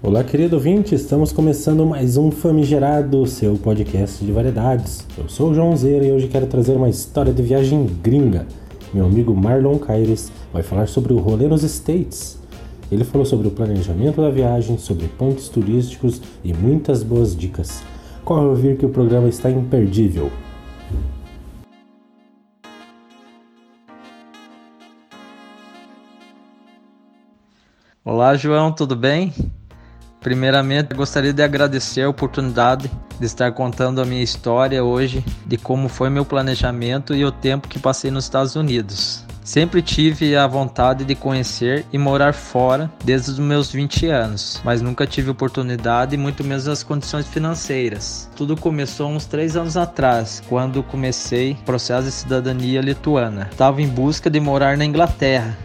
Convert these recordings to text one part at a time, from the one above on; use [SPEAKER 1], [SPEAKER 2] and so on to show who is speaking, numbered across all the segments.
[SPEAKER 1] Olá, querido ouvinte, estamos começando mais um Famigerado, seu podcast de variedades. Eu sou o João Zeira e hoje quero trazer uma história de viagem gringa. Meu amigo Marlon Caires vai falar sobre o rolê nos States. Ele falou sobre o planejamento da viagem, sobre pontos turísticos e muitas boas dicas. Corre ouvir que o programa está imperdível.
[SPEAKER 2] Olá, João, tudo bem? Primeiramente, gostaria de agradecer a oportunidade de estar contando a minha história hoje de como foi meu planejamento e o tempo que passei nos Estados Unidos. Sempre tive a vontade de conhecer e morar fora desde os meus 20 anos, mas nunca tive oportunidade muito menos as condições financeiras. Tudo começou uns 3 anos atrás, quando comecei o processo de cidadania lituana. Estava em busca de morar na Inglaterra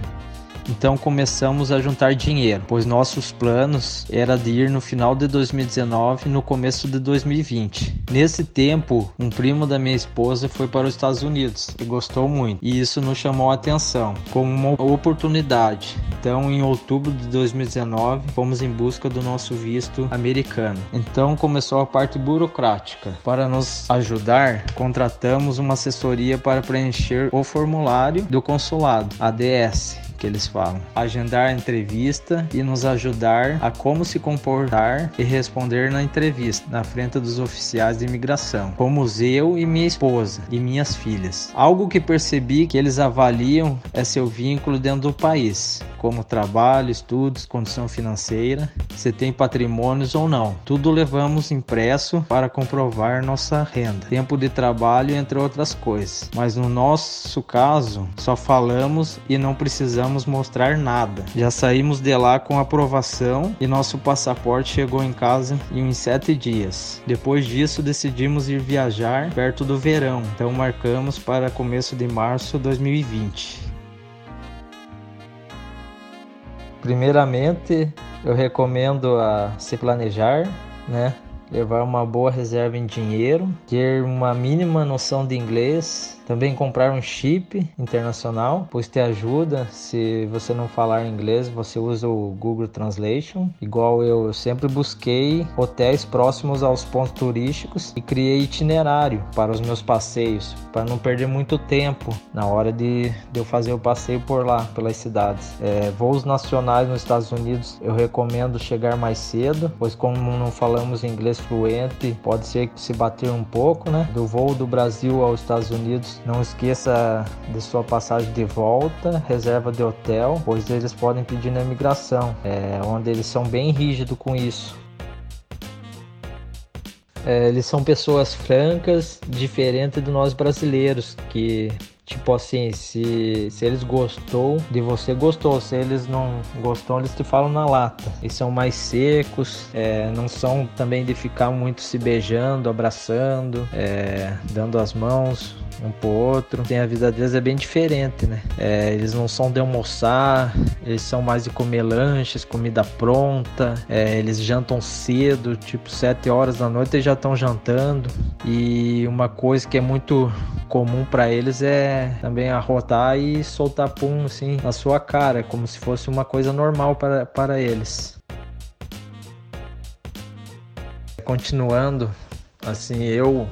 [SPEAKER 2] então começamos a juntar dinheiro, pois nossos planos era de ir no final de 2019 e no começo de 2020. Nesse tempo, um primo da minha esposa foi para os Estados Unidos e gostou muito, e isso nos chamou a atenção como uma oportunidade. Então, em outubro de 2019, fomos em busca do nosso visto americano. Então começou a parte burocrática. Para nos ajudar, contratamos uma assessoria para preencher o formulário do consulado, ADS que eles falam. Agendar a entrevista e nos ajudar a como se comportar e responder na entrevista, na frente dos oficiais de imigração, como eu e minha esposa e minhas filhas. Algo que percebi que eles avaliam é seu vínculo dentro do país, como trabalho, estudos, condição financeira, se tem patrimônios ou não. Tudo levamos impresso para comprovar nossa renda, tempo de trabalho, entre outras coisas. Mas no nosso caso, só falamos e não precisamos precisamos mostrar nada. Já saímos de lá com aprovação e nosso passaporte chegou em casa em sete dias. Depois disso, decidimos ir viajar perto do verão, então marcamos para começo de março de 2020. Primeiramente, eu recomendo a se planejar, né? Levar uma boa reserva em dinheiro, ter uma mínima noção de inglês, também comprar um chip internacional, pois te ajuda. Se você não falar inglês, você usa o Google Translation. Igual eu, sempre busquei hotéis próximos aos pontos turísticos e criei itinerário para os meus passeios, para não perder muito tempo na hora de, de eu fazer o passeio por lá, pelas cidades. É, voos nacionais nos Estados Unidos eu recomendo chegar mais cedo, pois como não falamos inglês fluente, pode ser que se bater um pouco, né? Do voo do Brasil aos Estados Unidos não esqueça de sua passagem de volta, reserva de hotel, pois eles podem pedir na imigração, é, onde eles são bem rígidos com isso. É, eles são pessoas francas, diferente de nós brasileiros, que Tipo assim, se, se eles gostou de você, gostou. Se eles não gostou, eles te falam na lata. Eles são mais secos, é, não são também de ficar muito se beijando, abraçando, é, dando as mãos um pro outro. Tem a vida deles é bem diferente, né? É, eles não são de almoçar, eles são mais de comer lanches, comida pronta. É, eles jantam cedo, tipo 7 horas da noite eles já estão jantando. E uma coisa que é muito comum para eles é também arrotar e soltar pum assim na sua cara, como se fosse uma coisa normal para, para eles. Continuando, assim, eu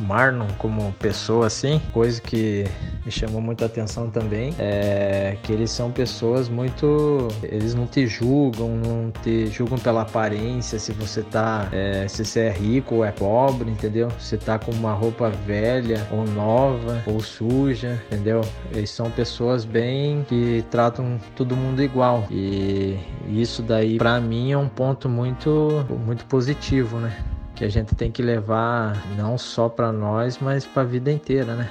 [SPEAKER 2] Marlon como pessoa assim, coisa que me chamou muita atenção também é que eles são pessoas muito, eles não te julgam, não te julgam pela aparência, se você tá, é, se você é rico ou é pobre, entendeu? Se tá com uma roupa velha ou nova ou suja, entendeu? Eles são pessoas bem que tratam todo mundo igual e isso daí para mim é um ponto muito muito positivo, né? que a gente tem que levar não só para nós, mas para a vida inteira, né?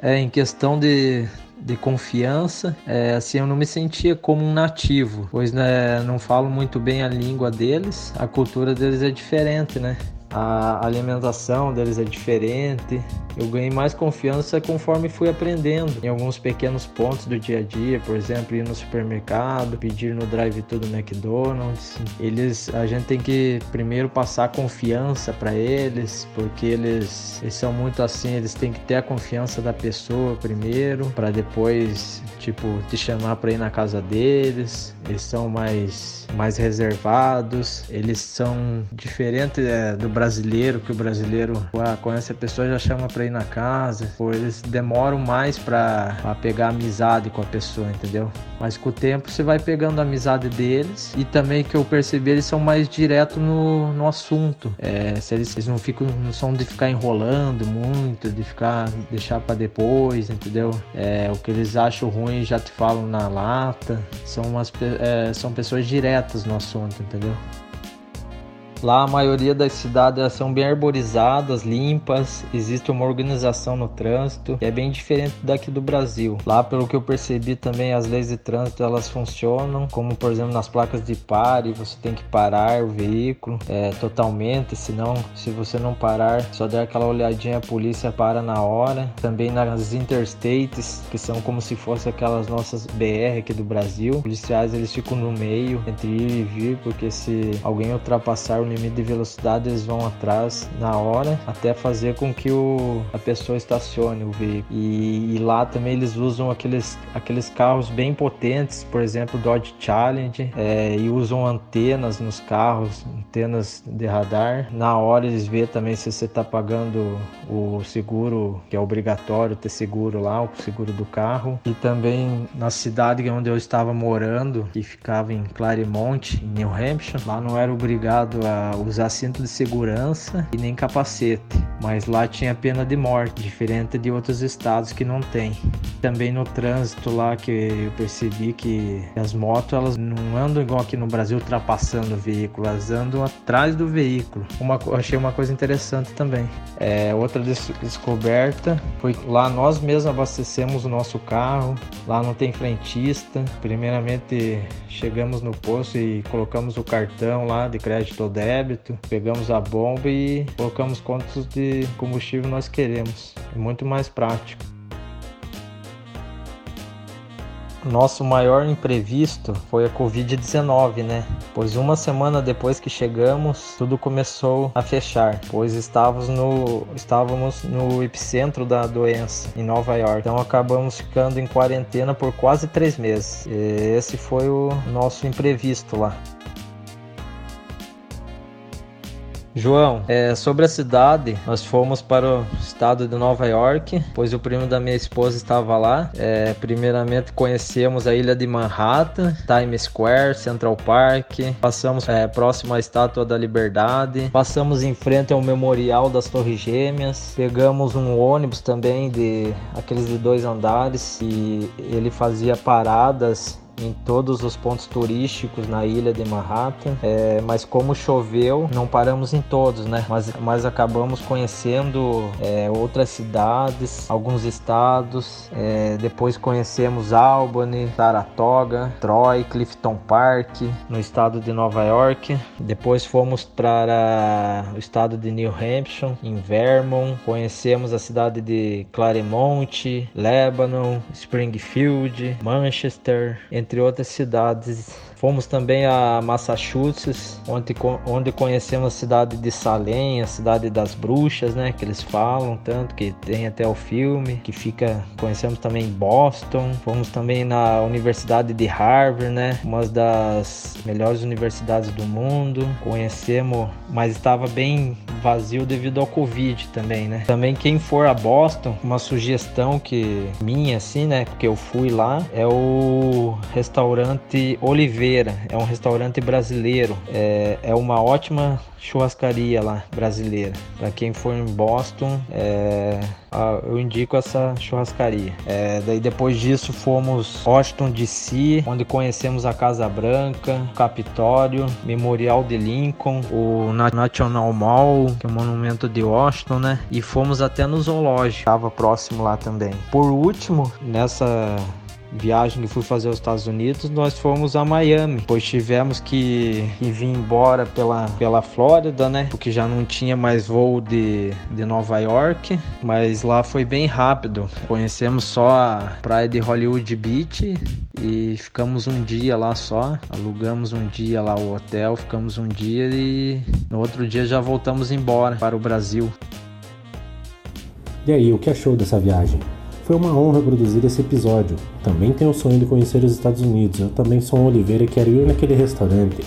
[SPEAKER 2] É, em questão de, de confiança, é, assim, eu não me sentia como um nativo, pois né, não falo muito bem a língua deles, a cultura deles é diferente, né? A alimentação deles é diferente, Eu ganhei mais confiança conforme fui aprendendo em alguns pequenos pontos do dia a dia, por exemplo, ir no supermercado, pedir no drive-thru do McDonald's. Eles, a gente tem que primeiro passar confiança para eles, porque eles, eles são muito assim, eles têm que ter a confiança da pessoa primeiro, para depois, tipo, te chamar para ir na casa deles. Eles são mais mais reservados, eles são diferentes é, do brasileiro, que o brasileiro ah, conhece a pessoa já chama para ir na casa, eles demoram mais para pegar amizade com a pessoa, entendeu? Mas com o tempo você vai pegando a amizade deles e também que eu percebi eles são mais direto no, no assunto. É, se eles, eles não ficam, não são de ficar enrolando muito, de ficar deixar para depois, entendeu? É, o que eles acham ruim já te falam na lata. São umas é, são pessoas diretas no assunto, entendeu? Lá a maioria das cidades são bem arborizadas, limpas, existe uma organização no trânsito, é bem diferente daqui do Brasil. Lá, pelo que eu percebi também, as leis de trânsito elas funcionam, como por exemplo nas placas de pare, você tem que parar o veículo é, totalmente, senão se você não parar, só der aquela olhadinha a polícia para na hora. Também nas interstates, que são como se fossem aquelas nossas BR aqui do Brasil, policiais eles ficam no meio entre ir e vir, porque se alguém ultrapassar limite de velocidade, eles vão atrás na hora até fazer com que o, a pessoa estacione o veículo. E, e lá também eles usam aqueles, aqueles carros bem potentes, por exemplo, Dodge Challenge, é, e usam antenas nos carros, antenas de radar. Na hora eles vê também se você está pagando o seguro, que é obrigatório ter seguro lá, o seguro do carro. E também na cidade onde eu estava morando, que ficava em Claremont, em New Hampshire, lá não era obrigado a usar cinto de segurança e nem capacete, mas lá tinha pena de morte, diferente de outros estados que não tem. Também no trânsito lá que eu percebi que as motos elas não andam igual aqui no Brasil ultrapassando o veículo, elas andam atrás do veículo. Uma, achei uma coisa interessante também. É, outra des descoberta foi lá nós mesmos abastecemos o nosso carro, lá não tem frentista. Primeiramente chegamos no posto e colocamos o cartão lá de crédito ou débito, pegamos a bomba e colocamos quantos de combustível nós queremos. É muito mais prático. Nosso maior imprevisto foi a Covid-19, né? Pois uma semana depois que chegamos, tudo começou a fechar, pois estávamos no, estávamos no epicentro da doença, em Nova York. Então acabamos ficando em quarentena por quase três meses. Esse foi o nosso imprevisto lá. João, é, sobre a cidade, nós fomos para o estado de Nova York, pois o primo da minha esposa estava lá. É, primeiramente conhecemos a ilha de Manhattan, Times Square, Central Park, passamos é, próximo à Estátua da Liberdade, passamos em frente ao Memorial das Torres Gêmeas, pegamos um ônibus também de aqueles de dois andares e ele fazia paradas em todos os pontos turísticos na ilha de Manhattan, é, mas como choveu, não paramos em todos, né? Mas, mas acabamos conhecendo é, outras cidades, alguns estados, é, depois conhecemos Albany, Saratoga, Troy, Clifton Park, no estado de Nova York. Depois fomos para o estado de New Hampshire, em Vermont, conhecemos a cidade de Claremont, Lebanon, Springfield, Manchester, entre entre outras cidades. Fomos também a Massachusetts, onde, onde conhecemos a cidade de Salem, a cidade das bruxas, né? Que eles falam tanto, que tem até o filme, que fica. Conhecemos também Boston. Fomos também na Universidade de Harvard, né? Uma das melhores universidades do mundo. Conhecemos, mas estava bem vazio devido ao Covid também, né? Também quem for a Boston, uma sugestão que minha, assim, né? Porque eu fui lá, é o restaurante Oliveira. É um restaurante brasileiro. É, é uma ótima churrascaria lá brasileira. Para quem for em Boston, é, eu indico essa churrascaria. É, daí depois disso fomos Washington DC, onde conhecemos a Casa Branca, o Capitólio, Memorial de Lincoln, o National Mall, que é o monumento de Washington, né? E fomos até no zoológico, estava próximo lá também. Por último, nessa viagem que fui fazer aos Estados Unidos, nós fomos a Miami, pois tivemos que, que vir embora pela, pela Flórida, né? Porque já não tinha mais voo de, de Nova York, mas lá foi bem rápido. Conhecemos só a praia de Hollywood Beach e ficamos um dia lá só, alugamos um dia lá o hotel, ficamos um dia e no outro dia já voltamos embora para o Brasil.
[SPEAKER 1] E aí, o que achou dessa viagem? Foi uma honra produzir esse episódio. Também tenho o sonho de conhecer os Estados Unidos. Eu também sou um Oliveira e quero ir naquele restaurante.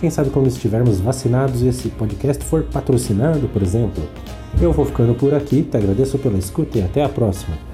[SPEAKER 1] Quem sabe quando estivermos vacinados e esse podcast for patrocinado, por exemplo? Eu vou ficando por aqui, te agradeço pela escuta e até a próxima.